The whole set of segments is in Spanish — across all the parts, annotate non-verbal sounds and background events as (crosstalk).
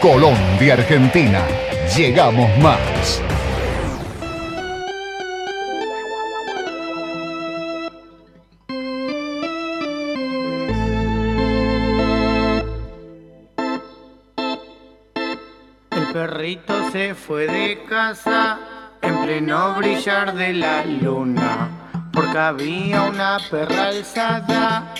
De Argentina. Llegamos más. El perrito se fue de casa en pleno brillar de la luna. Porque había una perra alzada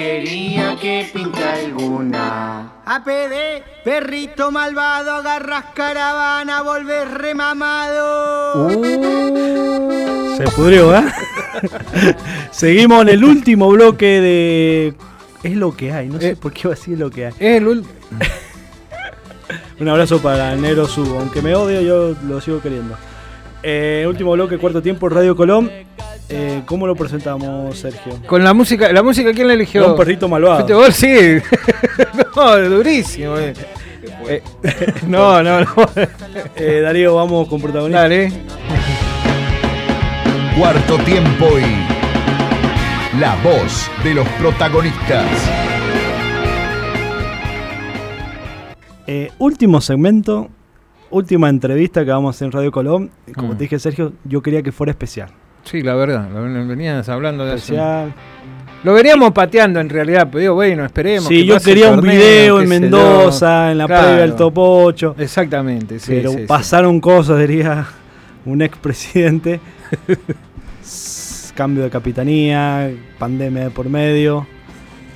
quería que pinta alguna. APD, perrito malvado, agarras caravana, volvés remamado. Se pudrió, ¿eh? (laughs) Seguimos en el último bloque de. Es lo que hay, no sé Eh. por qué va a decir lo que hay. Es el (laughs) Un abrazo para el Negro Subo. Aunque me odio, yo lo sigo queriendo. Eh, último bloque, cuarto tiempo, Radio Colón. Eh, ¿Cómo lo presentamos, Sergio? Con la música, ¿la música quién la eligió? Un perrito malvado. ¿Fuiste vos? Sí. (laughs) no, durísimo. eh. Eh, no, no, no. Eh, Darío, vamos con protagonista. Dale. Cuarto tiempo y la voz de los protagonistas. Eh, último segmento, última entrevista que vamos a hacer en Radio Colón. Como Mm. te dije, Sergio, yo quería que fuera especial. Sí, la verdad, venías hablando de eso. Especial. Lo veníamos pateando en realidad, pero digo, bueno, esperemos. Sí, que yo pase quería un torneo, video en. Mendoza, en la Claro. previa del Top 8. Exactamente, sí. pero sí, sí. pasaron cosas, diría un expresidente. Cambio de capitanía, pandemia de por medio.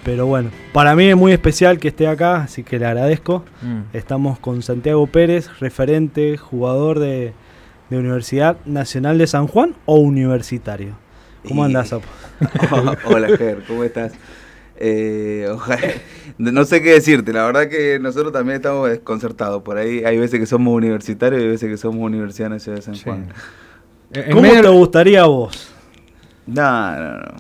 Pero bueno, para mí es muy especial que esté acá, así que le agradezco. Mm. Estamos con Santiago Pérez, referente, jugador de, de Universidad Nacional de San Juan o universitario. ¿Cómo Y- andás, Apo? (laughs) Hola, Ger, ¿cómo estás? Eh, ojalá- no sé qué decirte, la verdad que nosotros también estamos desconcertados. Por ahí hay veces que somos universitarios y hay veces que somos Universidad Nacional de San. Juan. En ¿Cómo medio- te gustaría a vos? No, no, no.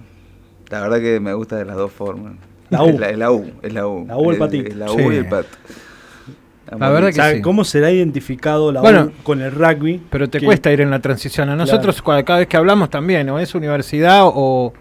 La verdad que me gusta de las dos formas. La U. Es (laughs) la, es la U, es la U. La U, el patito. es la U Sí. y el pato. La verdad O que sea, sí. ¿Cómo será identificado la Bueno, U con el rugby? Pero te Que- cuesta ir en la transición. A nosotros, cua- cada vez que hablamos también, o es universidad o,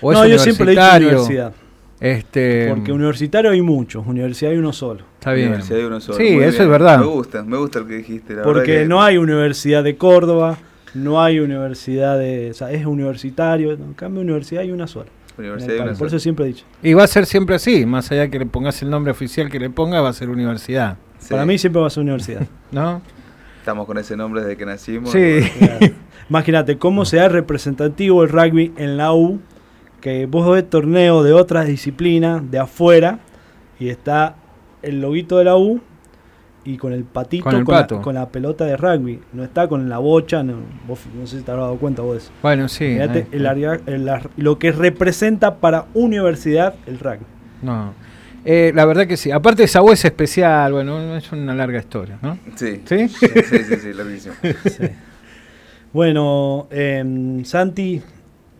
o es no, yo siempre le he dicho universitario. universidad. Este, Porque universitario hay muchos, universidad hay uno solo. está bien. Universidad de uno solo. Sí, Muy eso bien. es verdad. Me gusta, me gusta lo que dijiste. La verdad Porque que- no hay universidad de Córdoba, no hay universidad de. O sea, es universitario. En cambio, universidad hay una sola. Universidad país. Por sola. eso siempre he dicho. Y va a ser siempre así, más allá que le pongas el nombre oficial que le ponga, va a ser universidad, Sí. Para mí siempre va a ser universidad. (laughs) ¿no? Estamos con ese nombre desde que nacimos. Sí. Claro. Imagínate cómo sea representativo el rugby en la U, que vos ves torneos de otras disciplinas de afuera y está el loguito de la U y con el patito, Con la- pato. con la, pelota de rugby. No está con la bocha, no, vos no sé si te habrás dado cuenta vos de eso. Bueno, sí. Eh, el el ar- lo que representa para universidad el rugby. No. Eh, la verdad que sí. Aparte, esa es especial, bueno, es una larga historia, ¿no? Sí. ¿Sí? Sí, sí, sí, sí, larguísimo. (laughs) Sí. bueno, em, Santi,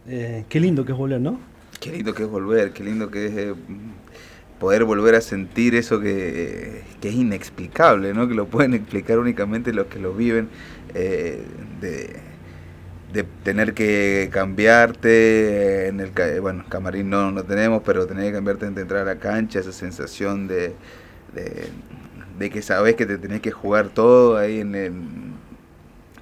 eh, qué lindo que es volver, ¿no? Qué lindo que es volver, qué lindo que es eh, poder volver a sentir eso que, que es inexplicable, ¿no? Que lo pueden explicar únicamente los que lo viven, de, de tener que cambiarte en el ca- bueno, camarín no, no tenemos, pero tener que cambiarte antes de entrar a la cancha, esa sensación de, de, de que sabes que te tenés que jugar todo ahí en, el-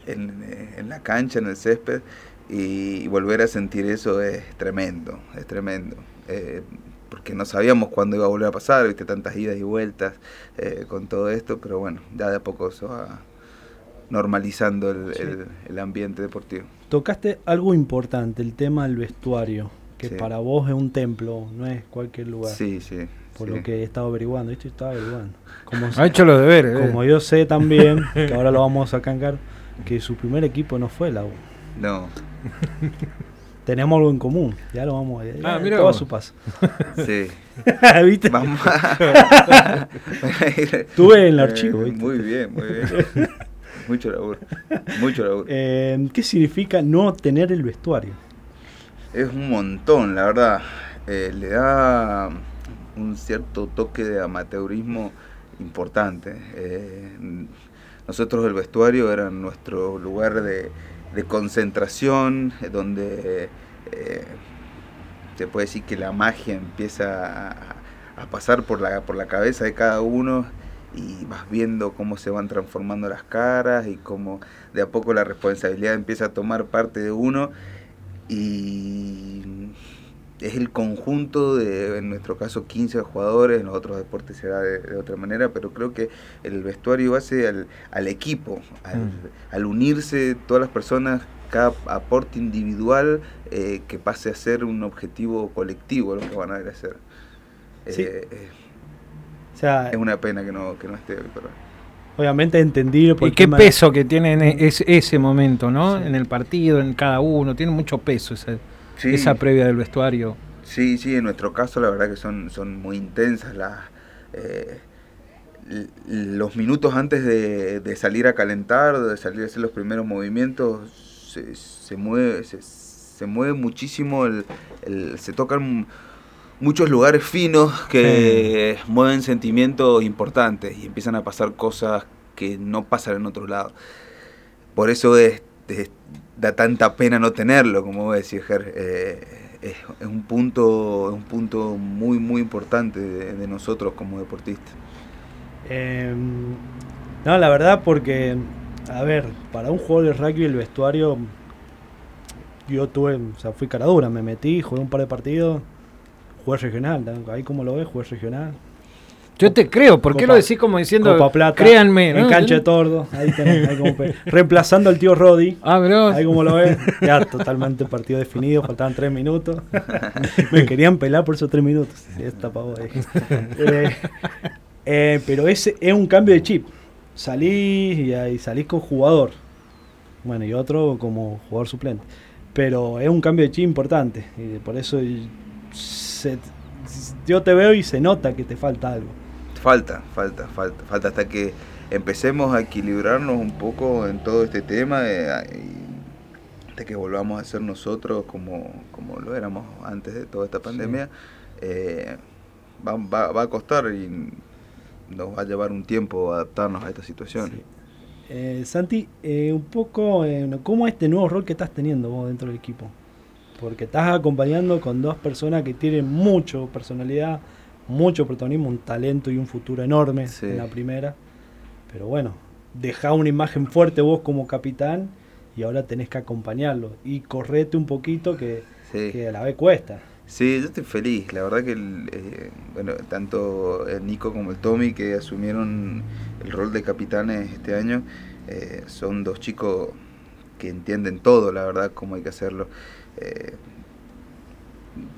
en, en la cancha, en el césped, y volver a sentir eso es tremendo, es tremendo. Eh, porque no sabíamos cuándo iba a volver a pasar, viste, tantas idas y vueltas eh, con todo esto, pero bueno, ya de a poco se va normalizando el, Sí. el- el ambiente deportivo. Tocaste algo importante, el tema del vestuario, que Sí. para vos es un templo, no es cualquier lugar. Sí, sí. Por sí. lo que he estado averiguando, esto estaba averiguando. Como, Ha hecho los deberes. eh. como yo sé también, (laughs) que ahora lo vamos a cancar, que su primer equipo no fue la U. No, (laughs) Tenemos algo en común, ya lo vamos a ver. Ah, mira todo a su paso. (laughs) sí. ¿Viste? Vamos Estuve en el archivo, Eh, ¿viste? muy bien, muy bien. Mucho laburo. Mucho laburo. (laughs) Eh, ¿Qué significa no tener el vestuario? Es un montón, la verdad. Eh, le da un cierto toque de amateurismo importante. Eh, nosotros el vestuario era nuestro lugar de, de concentración, donde se puede decir que la magia empieza a, a pasar por la, por la cabeza de cada uno y vas viendo cómo se van transformando las caras y cómo de a poco la responsabilidad empieza a tomar parte de uno y es el conjunto de, en nuestro caso, 15 jugadores, en los otros deportes será de, otra manera, pero creo que el vestuario hace al, al equipo, al, mm. al, unirse todas las personas, cada aporte individual eh, que pase a ser un objetivo colectivo lo que van a hacer. Eh, eh, o sea, es una pena que no, que no esté pero Obviamente entendido. ¿Y qué peso que tiene ese, ese momento, ¿no? En el partido, en cada uno, tiene mucho peso ese esa previa del vestuario. Sí, sí, en nuestro caso la verdad que son, son muy intensas las... Eh, los minutos antes de, salir a calentar, de salir a hacer los primeros movimientos, se, mueve, se, mueve muchísimo, el, se tocan muchos lugares finos que mueven sentimientos importantes y empiezan a pasar cosas que no pasan en otro lado. Por eso es, da tanta pena no tenerlo, como vos decís, Ger. Eh, es, un punto, un punto muy, muy importante de, nosotros como deportistas. Em, no, la verdad, porque, a ver, para un jugador de rugby el vestuario, yo tuve, o sea, fui cara dura, me metí, jugué un par de partidos, jugué regional, ahí como lo ves, jugué regional, yo te creo, ¿por qué lo decís como diciendo, Copa Plata, créanme? En cancha de tordo, ahí tenés, ahí como reemplazando al tío Roddy. Ah, bro. Ahí como lo ves, ya totalmente partido definido, faltaban tres minutos. (laughs) Me querían pelar por esos tres minutos. Esta pavo ahí. Eh, eh, pero ese es un cambio de chip. Salís y ahí salís con jugador. Bueno, y otro como jugador suplente. Pero es un cambio de chip importante. Y por eso yo te veo y se nota que te falta algo falta, falta, falta, falta hasta que empecemos a equilibrarnos un poco en todo este tema eh, hasta que volvamos a ser nosotros como, como lo éramos antes de toda esta pandemia, eh, va, va, a costar y nos va a llevar un tiempo adaptarnos a esta situación. Eh, Santi, un poco, ¿cómo es este nuevo rol que estás teniendo vos dentro del equipo? Porque estás acompañando con dos personas que tienen mucho personalidad, mucho protagonismo, un talento y un futuro enorme en la primera. Pero bueno, deja una imagen fuerte vos como capitán y ahora tenés que acompañarlo. Y correte un poquito que, a la vez cuesta. Sí, yo estoy feliz. La verdad que eh, bueno, tanto el Nico como el Tommy que asumieron el rol de capitanes este año eh, son dos chicos que entienden todo, la verdad, cómo hay que hacerlo. Eh,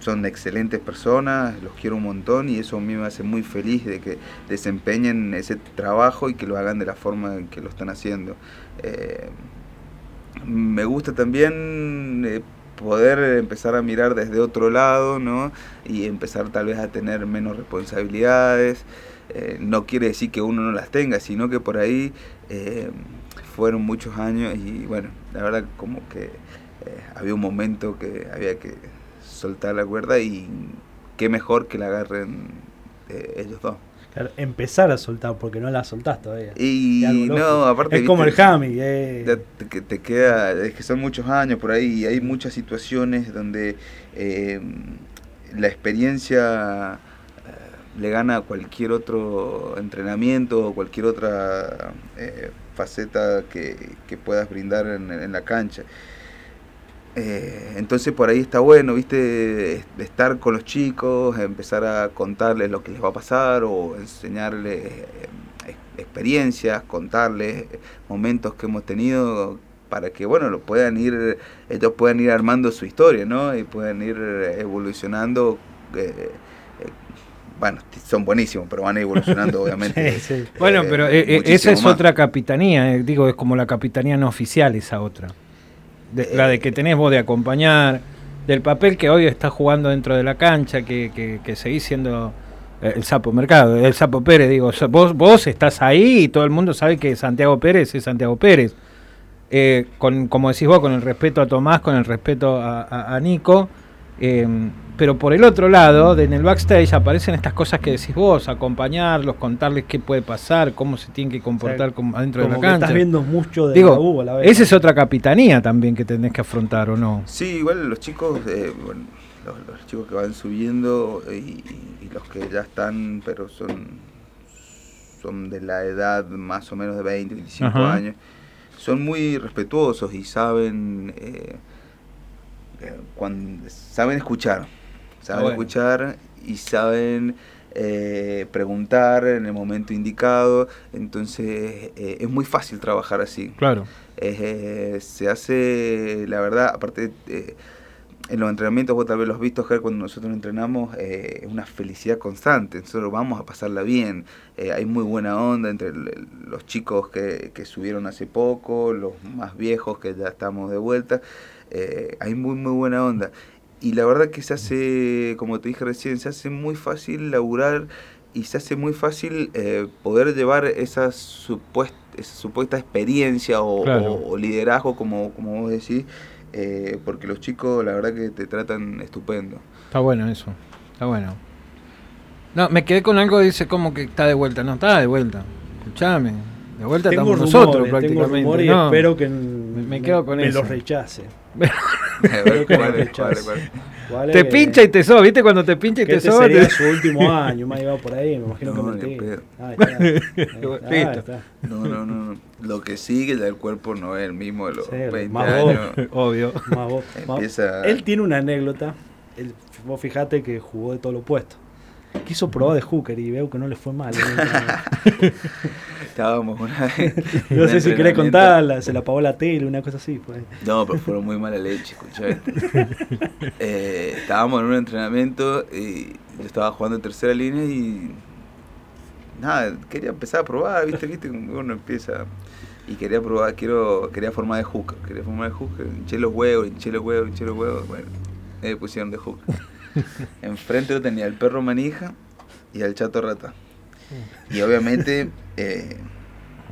son excelentes personas, los quiero un montón y eso a mí me hace muy feliz de que desempeñen ese trabajo y que lo hagan de la forma en que lo están haciendo. Eh, me gusta también eh, poder empezar a mirar desde otro lado, ¿no? Y empezar tal vez a tener menos responsabilidades. No quiere decir que uno no las tenga, sino que por ahí fueron muchos años y bueno, la verdad como que había un momento que había que soltar la cuerda y qué mejor que la agarren eh, ellos dos. empezar a soltar porque no la soltás todavía. Y no, aparte. Es como el Jami. Eh. Te, te, queda, es que son muchos años por ahí y hay muchas situaciones donde eh, la experiencia le gana a cualquier otro entrenamiento o cualquier otra faceta que, que, puedas brindar en, en la cancha. Eh, entonces por ahí está bueno, viste, estar con los chicos, empezar a contarles lo que les va a pasar o enseñarles eh, experiencias, contarles momentos que hemos tenido para que bueno lo puedan ir ellos puedan ir armando su historia no y puedan ir evolucionando eh, bueno son buenísimos pero van evolucionando (laughs) obviamente. Bueno pero esa es otra capitanía digo es como la capitanía no oficial esa otra la de que tenés vos de acompañar, del papel que hoy estás jugando dentro de la cancha, que, que, seguís siendo eh, el Sapo Mercado, el Sapo Pérez, digo, vos, vos estás ahí y todo el mundo sabe que Santiago Pérez es Santiago Pérez. Eh, con, como decís vos, con el respeto a Tomás, con el respeto a Nico, eh, pero por el otro lado, en el backstage aparecen estas cosas que decís vos, acompañarlos, contarles qué puede pasar, cómo se tienen que comportar adentro de la cancha. estás viendo mucho de Digo, la Esa es otra capitanía también que tenés que afrontar, ¿o no? Sí, igual los chicos, eh, los, chicos que van subiendo y, los que ya están, pero son son de la edad más o menos de 20, 25 años, son muy respetuosos y saben, eh, cuando, saben escuchar, saben escuchar y saben eh, preguntar en el momento indicado, entonces eh, es muy fácil trabajar así. Claro. Eh, se hace, la verdad, aparte en los entrenamientos, vos tal vez los visto, cuando nosotros entrenamos, es una felicidad constante, nosotros vamos a pasarla bien, hay muy buena onda entre los chicos que, que, subieron hace poco, los más viejos que ya estamos de vuelta, hay muy, muy buena onda y la verdad que se hace, como te dije recién, se hace muy fácil laburar y se hace muy fácil eh, poder llevar esa supuesta, esa supuesta experiencia o, liderazgo, como, como vos decís, eh, porque los chicos la verdad que te tratan estupendo. Está bueno eso, está bueno. No, me quedé con algo, dice como que está de vuelta, no, está de vuelta, escuchame. De vuelta estamos nosotros prácticamente. y espero que me, quedo con me lo rechace. (laughs) (laughs) te pincha y te soba, ¿viste? Cuando te pincha y te este soba. sería su último (laughs) año, me ha llevado por ahí, me imagino que mentí. No, no, no. Lo que sigue ya el cuerpo no es el mismo de los 20 años. Obvio. Él tiene una anécdota. Él, vos fijate que jugó de todo lo opuesto quiso probar de hooker y veo que no le fue mal. (laughs) Estábamos una vez. No sé si querés contarla, se la apagó la tele, una cosa así. Pues. No, pero fueron muy mala leche, escuché. (laughs) Eh, estábamos en un entrenamiento y yo estaba jugando en tercera línea y. Nada, quería empezar a probar, ¿viste? ¿Viste? Uno empieza. Y quería probar, quiero, quería formar de hooker. Quería formar de hooker. Hinché los huevos, hinché los huevos, hinché los huevos. Bueno, me pusieron de hooker. (laughs) Enfrente lo tenía el perro manija y el chato rata. Y obviamente, (laughs) eh,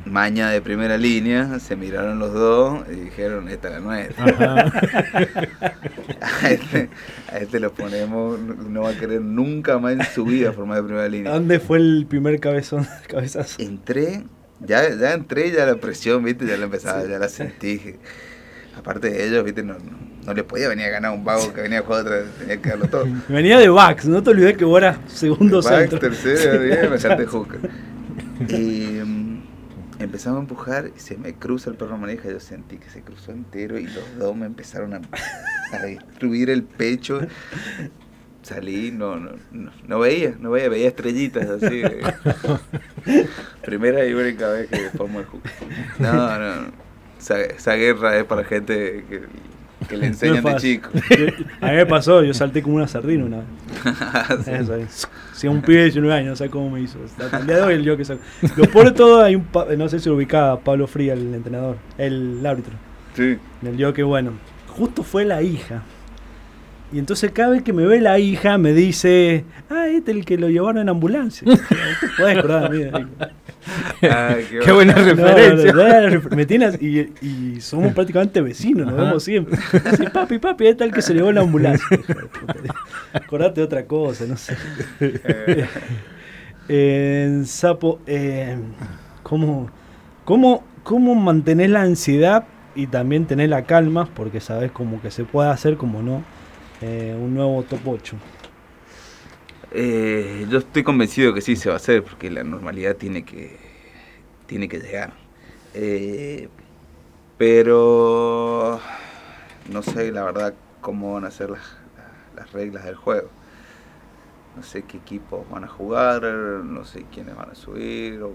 maña de primera línea, se miraron los dos y dijeron, esta es la nuestra. (laughs) a, este, a este lo ponemos, no va a querer nunca más en su vida formar de primera línea. ¿Dónde fue el primer cabezón, cabezazo? Entré, ya, ya entré, ya la presión, viste, ya la empezaba, ya la sentí. Aparte de ellos, viste, no no le podía venir a ganar un vago que venía a jugar otra, tenía que darlo todo. (laughs) Venía de Bax, no te olvides que vos eras segundo Bax, tercero, bien, me (laughs) salté hooker. Y um, empezamos a empujar y se me cruza el perro manija, yo sentí que se cruzó entero y los dos me empezaron a, a destruir el pecho. Salí, no, no, no, veía, no veía, veía estrellitas así. (laughs) Primera y única vez que formo el hooker. No, no, esa, esa guerra es para gente que que le enseñan de chico. (laughs) A mí me pasó, yo salté como una sardina una vez. (laughs) Eso, si un pibe de 19 años, no sé cómo me hizo. Hasta el día de hoy el yo que saco. Lo por todo hay un, no sé si lo ubicaba Pablo Fría, el entrenador, el árbitro. Sí. El yo que bueno, justo fue la hija. Y entonces cada vez que me ve la hija me dice, ah, este es el que lo llevaron en ambulancia. (laughs) ¿Te puedes acordar mí? Ah, qué, buena referencia. me tienes, y, y, somos (laughs) prácticamente vecinos, nos vemos siempre. Dice, papi, papi, este es el que se llevó en la ambulancia. (laughs) Acordate de otra cosa, no sé. en Sapo, eh, ¿cómo, cómo, ¿cómo mantener la ansiedad y también tener la calma? Porque sabes como que se puede hacer, como no eh, un nuevo top 8? Eh, yo estoy convencido que sí se va a hacer, porque la normalidad tiene que, tiene que llegar. Eh, pero no sé la verdad cómo van a ser las, las reglas del juego. No sé qué equipos van a jugar, no sé quiénes van a subir, o,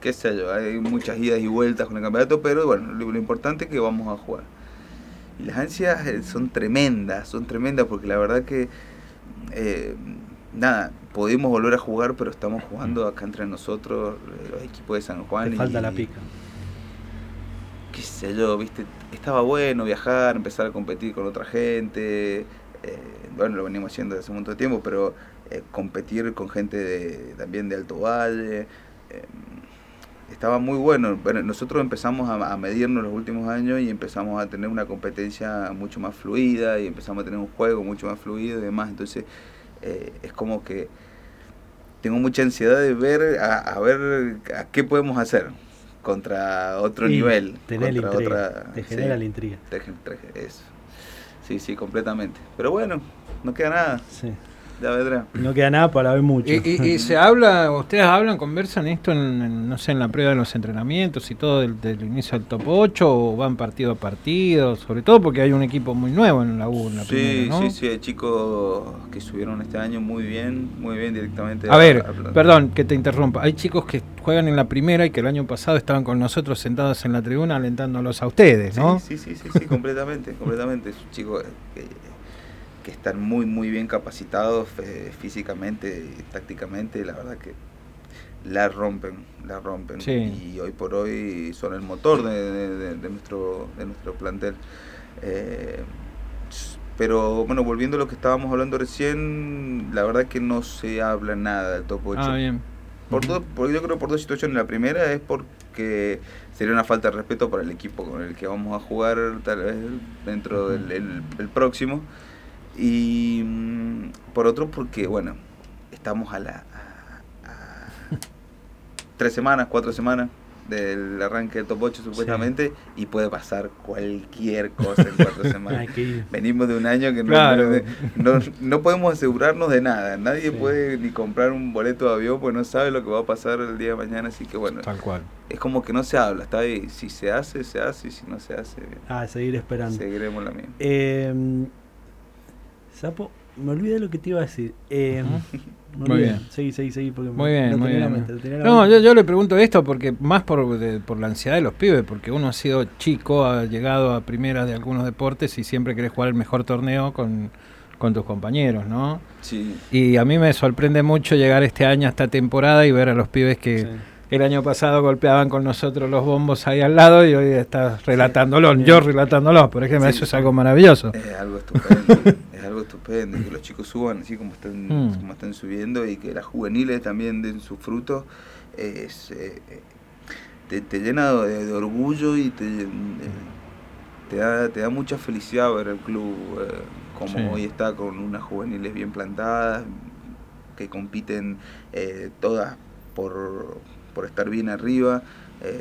qué sé yo. Hay muchas idas y vueltas con el campeonato, pero bueno, lo importante es que vamos a jugar. Y las ansias eh, son tremendas, son tremendas porque la verdad que, eh, nada, podemos volver a jugar, pero estamos jugando acá entre nosotros, eh, los equipos de San Juan. Te falta la pica. Qué sé yo, viste, estaba bueno viajar, empezar a competir con otra gente. bueno, lo venimos haciendo desde hace un montón de tiempo, pero competir con gente de, también de Alto Valle estaba muy bueno. nosotros empezamos a, medirnos los últimos años y empezamos a tener una competencia mucho más fluida y empezamos a tener un juego mucho más fluido y demás. Entonces eh, es como que tengo mucha ansiedad de ver a, ver a qué podemos hacer contra otro nivel. contra otra, te genera la intriga. eso. Sí, sí, completamente. Pero bueno, no queda nada. Sí. Vendrá. No queda nada para ver mucho. ¿Y, se habla, ustedes hablan, conversan esto en, no sé, en la prueba de los entrenamientos y todo del, inicio del top 8 o van partido a partido? Sobre todo porque hay un equipo muy nuevo en la U. En la sí, sí, sí, hay chicos que subieron este año muy bien, muy bien directamente. A, ver, perdón que te interrumpa. Hay chicos que juegan en la primera y que el año pasado estaban con nosotros sentados en la tribuna alentándolos a ustedes, ¿no? Sí, sí, sí, sí, completamente, (laughs) completamente. Es un chico que que están muy, muy bien capacitados eh, físicamente y tácticamente, la verdad que la rompen, la rompen. Y hoy por hoy son el motor de, nuestro, de nuestro plantel. Eh, pero bueno, volviendo a lo que estábamos hablando recién, la verdad que no se habla nada del top 8. Ah, bien. Por yo creo por dos situaciones. La primera es porque sería una falta de respeto para el equipo con el que vamos a jugar tal vez dentro del el próximo. Y mm, por otro, porque, bueno, estamos a la. (laughs) tres semanas, cuatro semanas del arranque del top 8 supuestamente y puede pasar cualquier cosa en cuatro (laughs) semanas. Venimos de un año que no, no, podemos asegurarnos de nada. Nadie puede ni comprar un boleto de avión porque no sabe lo que va a pasar el día de mañana. Así que bueno, Tal cual. es como que no se habla. Está ahí. Si se hace, se hace. Y si no se hace, bien. Ah, seguir esperando. Seguiremos la misma. Eh, Sapo, me olvidé lo que te iba a decir. Eh, muy bien. Seguí, seguí, seguí. Porque muy bien, muy bien. no, yo, yo, le pregunto esto porque más por, por la ansiedad de los pibes, porque uno ha sido chico, ha llegado a primera de algunos deportes y siempre querés jugar el mejor torneo con, tus compañeros, ¿no? Sí. Y a mí me sorprende mucho llegar este año a esta temporada y ver a los pibes que el año pasado golpeaban con nosotros los bombos ahí al lado y hoy estás relatándolo, yo relatándolo, por ejemplo, eso es algo maravilloso. Es algo estupendo, es (laughs) algo estupendo, que los chicos suban así como están, mm. como están subiendo y que las juveniles también den sus frutos, es, eh, te, llena de, orgullo y te, eh, te, da, te da mucha felicidad ver el club eh, como hoy está con unas juveniles bien plantadas, que compiten todas por por estar bien arriba,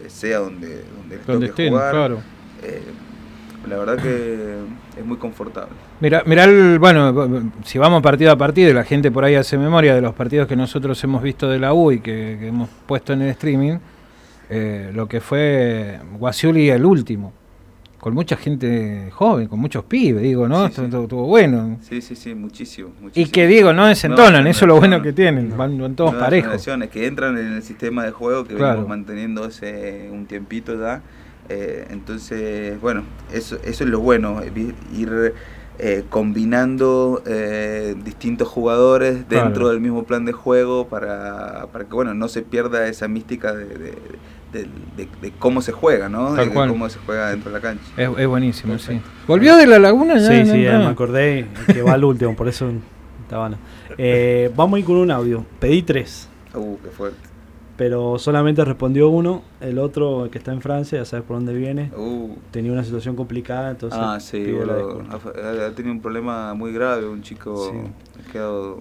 sea donde, donde, toque jugar. Claro. Eh, la verdad que es muy confortable. Mira, mira el, bueno, si vamos partido a partido y la gente por ahí hace memoria de los partidos que nosotros hemos visto de la U y que, hemos puesto en el streaming, eh, lo que fue Guasiuli el último con mucha gente joven, con muchos pibes, digo, ¿no? Estuvo, bueno. Sí, sí, sí, muchísimo, Y que digo, no desentonan, eso es lo bueno que tienen, van, todos parejos. que entran en el sistema de juego que venimos manteniendo hace un tiempito ya. Eh, entonces, bueno, eso, eso es lo bueno, eh, ir eh, combinando distintos jugadores dentro del mismo plan de juego para, para que, bueno, no se pierda esa mística de de, cómo se juega, ¿no? de cómo se juega dentro de la cancha. Es, buenísimo, sí. ¿Volvió de la laguna ya? Sí, sí, me acordé que va al último, por eso estaba. Eh, vamos a ir con un audio. Pedí tres. Uh, qué fuerte. Pero solamente respondió uno, el otro que está en Francia, ya sabes por dónde viene. Uh. Tenía una situación complicada, entonces. Ah, sí, ha, tenido un problema muy grave, un chico ha quedado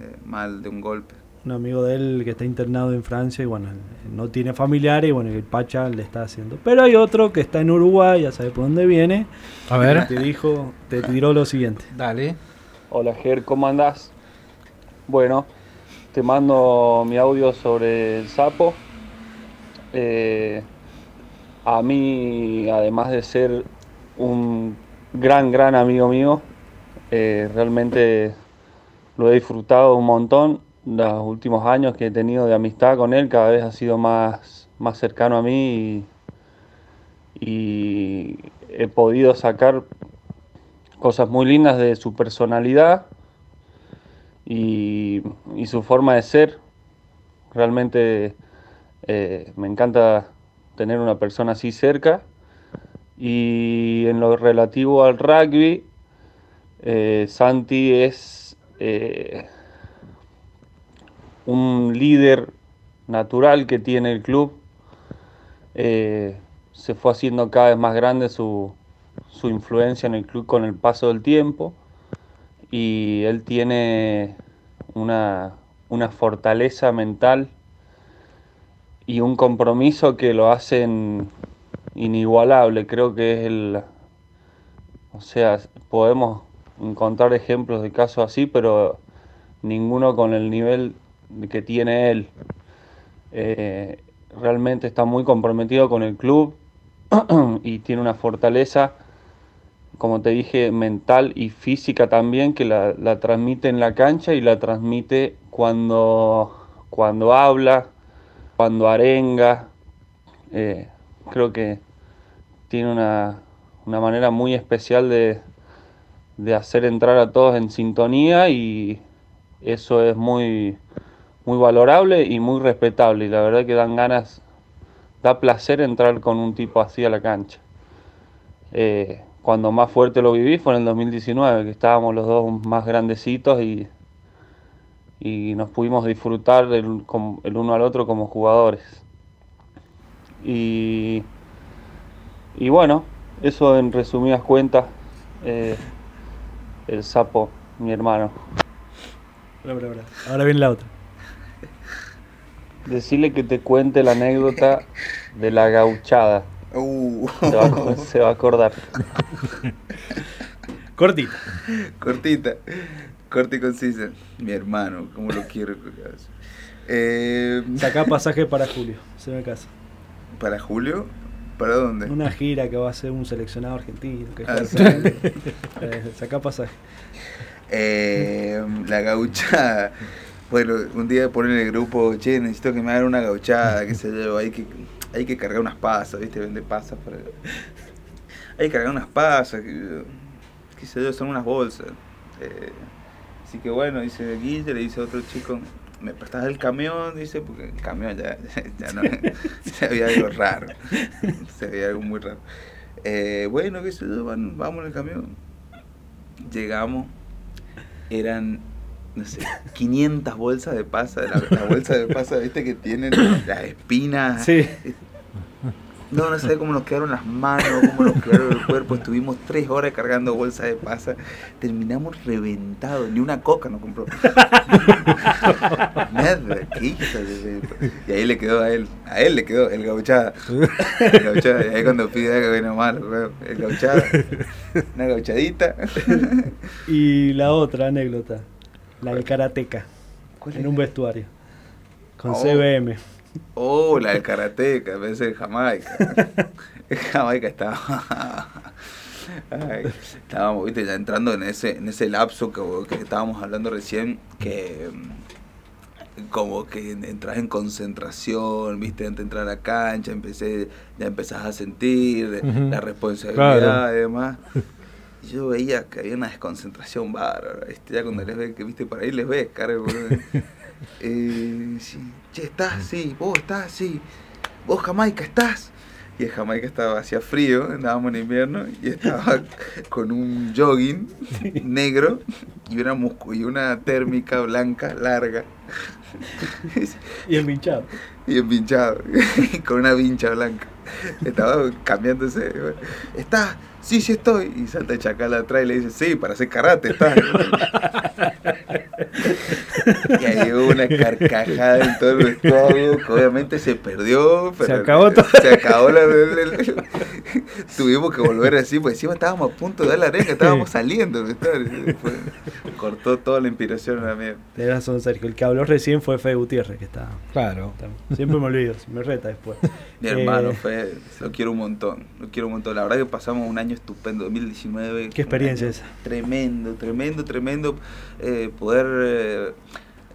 eh, mal de un golpe un amigo de él que está internado en Francia y bueno, no tiene familiares y bueno, el Pacha le está haciendo. Pero hay otro que está en Uruguay, ya sabe por dónde viene. A ver. Te dijo, te tiró lo siguiente. Dale. Hola Ger, ¿cómo andás? Bueno, te mando mi audio sobre el sapo. Eh, a mí, además de ser un gran, gran amigo mío, eh, realmente lo he disfrutado un montón los últimos años que he tenido de amistad con él cada vez ha sido más, más cercano a mí y, he podido sacar cosas muy lindas de su personalidad y, su forma de ser. Realmente eh, me encanta tener una persona así cerca. Y en lo relativo al rugby, eh, Santi es... Eh, un líder natural que tiene el club. Se fue haciendo cada vez más grande su, influencia en el club con el paso del tiempo y él tiene una, fortaleza mental y un compromiso que lo hacen inigualable. Creo que es el... O sea, podemos encontrar ejemplos de casos así, pero ninguno con el nivel que tiene él. Eh, realmente está muy comprometido con el club (clears throat) y tiene una fortaleza, como te dije, mental y física también, que la, transmite en la cancha y la transmite cuando, cuando habla, cuando arenga. Eh, creo que tiene una, manera muy especial de, de hacer entrar a todos en sintonía y eso es muy, muy valorable y muy respetable. Y la verdad que dan ganas, da placer entrar con un tipo así a la cancha. Eh, cuando más fuerte lo viví fue en el 2019, que estábamos los dos más grandecitos y, y nos pudimos disfrutar el, uno al otro como jugadores. Y, y bueno, eso en resumidas cuentas, eh, el sapo, mi hermano. Ahora viene la otra. Decirle que te cuente la anécdota de la gauchada. Uh. (laughs) Se, va, a acordar. Cortita. Cortita. Corta y concisa. Mi hermano, como lo quiero. Eh, Saca (laughs) pasaje para Julio, se me casa. ¿Para Julio? ¿Para dónde? Una gira que va a ser un seleccionado argentino. Que ah, (laughs) eh, saca pasaje. Eh, la gauchada. Bueno, un día ponen en el grupo, che, necesito que me hagan una gauchada, qué sé yo, hay que, hay que cargar unas pasas, ¿viste? Vende pasas para... Hay que cargar unas pasas, qué sé yo, son unas bolsas. Eh, así que bueno, dice Guille, le dice a otro chico, ¿me prestás el camión? Dice, porque el camión ya, (laughs) ya no, (laughs) se había algo raro, se veía algo muy raro. Eh, bueno, qué sé yo, vamos en el camión. Llegamos, eran no sé, 500 bolsas de pasa, la, la bolsa de pasa, viste, que tienen las espinas. Sí. No, no sé cómo nos quedaron las manos, cómo nos quedaron el cuerpo. Estuvimos tres horas cargando bolsas de pasa. Terminamos reventados. Ni una coca nos compró. Nada, qué de... Y ahí le quedó a él. A él le quedó el gauchada. El gauchada. Y ahí cuando pide algo bueno malo, el gauchada. Una gauchadita. Y la otra anécdota. La del karateca. En un vestuario. Con oh. CBM. Oh, la del karateca, en vez de Jamaica. (laughs) Jamaica estaba. estábamos, viste, ya entrando en ese, en ese lapso que, estábamos hablando recién, que mm, como que entras en concentración, viste, antes de entrar a la cancha, empecé, ya empezás a sentir la responsabilidad y demás (laughs) yo veía que había una desconcentración bárbara, este, ya cuando les ves, que viste, por ahí les ves, cargo. (laughs) eh, sí, che, estás, sí, vos estás, sí, vos Jamaica estás. Y en Jamaica estaba, hacía frío, andábamos en invierno, y estaba (laughs) con un jogging negro y una, y una térmica blanca larga. y empinchado. Y empinchado, (laughs) con una vincha blanca. Estaba cambiándose. Está, sí, sí estoy. Y salta el chacal atrás y le dice, sí, para hacer karate está. (laughs) y ahí hubo una carcajada en todo el vestuario, que obviamente se perdió. Pero se acabó todo. Se acabó la... Tuvimos que volver así, pues encima estábamos a punto de dar la arenga, estábamos saliendo. cortó toda la inspiración a la mía. Tienes razón, Sergio. El que habló recién fue Fede Gutiérrez, que está... Claro. siempre me olvido, me reta después. Mi hermano, eh, Fede, lo quiero un montón, lo quiero un montón. La verdad que pasamos un año estupendo, 2019. ¿Qué experiencia esa? Tremendo, tremendo, tremendo. Eh, poder eh,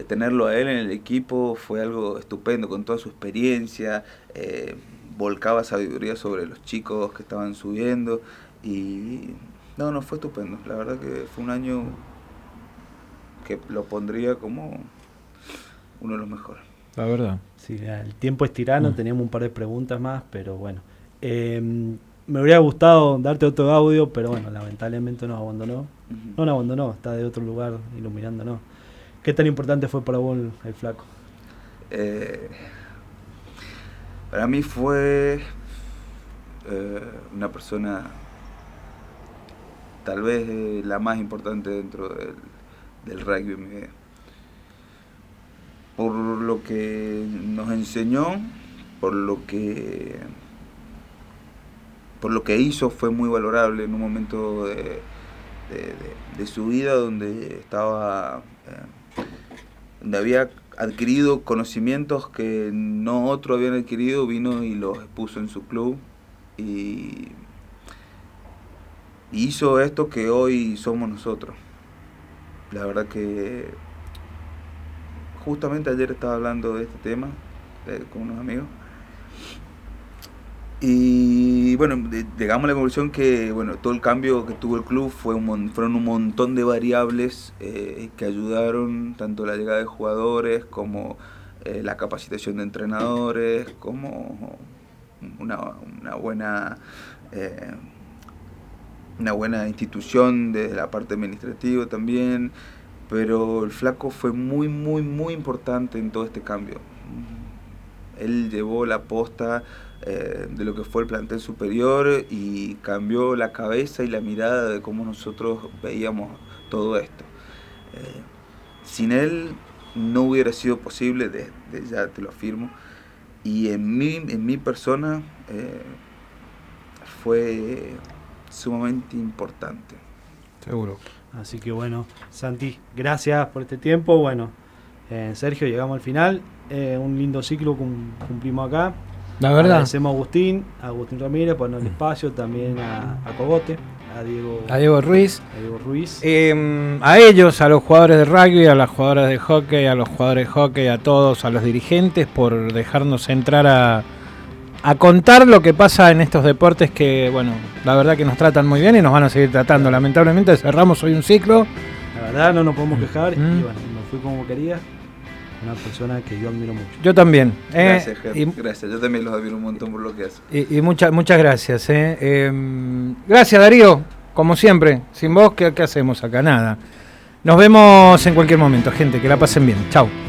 tenerlo a él en el equipo fue algo estupendo, con toda su experiencia. Eh, volcaba sabiduría sobre los chicos que estaban subiendo. Y no, no, fue estupendo. La verdad que fue un año que lo pondría como uno de los mejores. La verdad. Sí, el tiempo es tirano, mm. teníamos un par de preguntas más, pero bueno. Em, me hubiera gustado darte otro audio, pero bueno, lamentablemente nos abandonó. No nos abandonó, está de otro lugar iluminándonos. ¿Qué tan importante fue para vos el, flaco? Eh, para mí fue eh, una persona tal vez eh, la más importante dentro del, del rugby en mi vida. Por lo que nos enseñó, por lo que por lo que hizo fue muy valorable en un momento de, su vida donde estaba eh, donde había adquirido conocimientos que no otro habían adquirido, vino y los puso en su club y hizo esto que hoy somos nosotros. La verdad que justamente ayer estaba hablando de este tema eh, con unos amigos. Y bueno, llegamos a la conclusión que bueno, todo el cambio que tuvo el club fue fueron un montón de variables eh, que ayudaron tanto la llegada de jugadores como eh, la capacitación de entrenadores, como una, buena una buena institución desde la parte administrativa también, pero el flaco fue muy, muy, muy importante en todo este cambio. Él llevó la posta eh, de lo que fue el plantel superior y cambió la cabeza y la mirada de cómo nosotros veíamos todo esto. Eh, sin él no hubiera sido posible, de, ya te lo afirmo, y en mi, en mi persona eh, fue sumamente importante. Seguro. Así que bueno, Santi, gracias por este tiempo. Bueno, eh, Sergio, llegamos al final. Eh, un lindo ciclo cumplimos acá. La verdad. Agradecemos a Agustín, a Agustín Ramírez por el espacio, también a, Cogote, a Diego, a Diego Ruiz. A, Diego Ruiz. Em, a ellos, a los jugadores de rugby, a las jugadoras de hockey, a los jugadores de hockey, a todos, a los dirigentes por dejarnos entrar a a contar lo que pasa en estos deportes que, bueno, la verdad que nos tratan muy bien y nos van a seguir tratando. Lamentablemente cerramos hoy un ciclo. La verdad no nos podemos quejar y mm. bueno, no fui como quería. Una persona que yo admiro mucho. Yo también. Eh, gracias, gracias. Yo también los admiro un montón por lo que hace. Y, muchas muchas gracias. Eh. Em, gracias, Darío. Como siempre. Sin vos, ¿qué, ¿qué hacemos acá? Nada. Nos vemos en cualquier momento, gente. Que la pasen bien. Chao.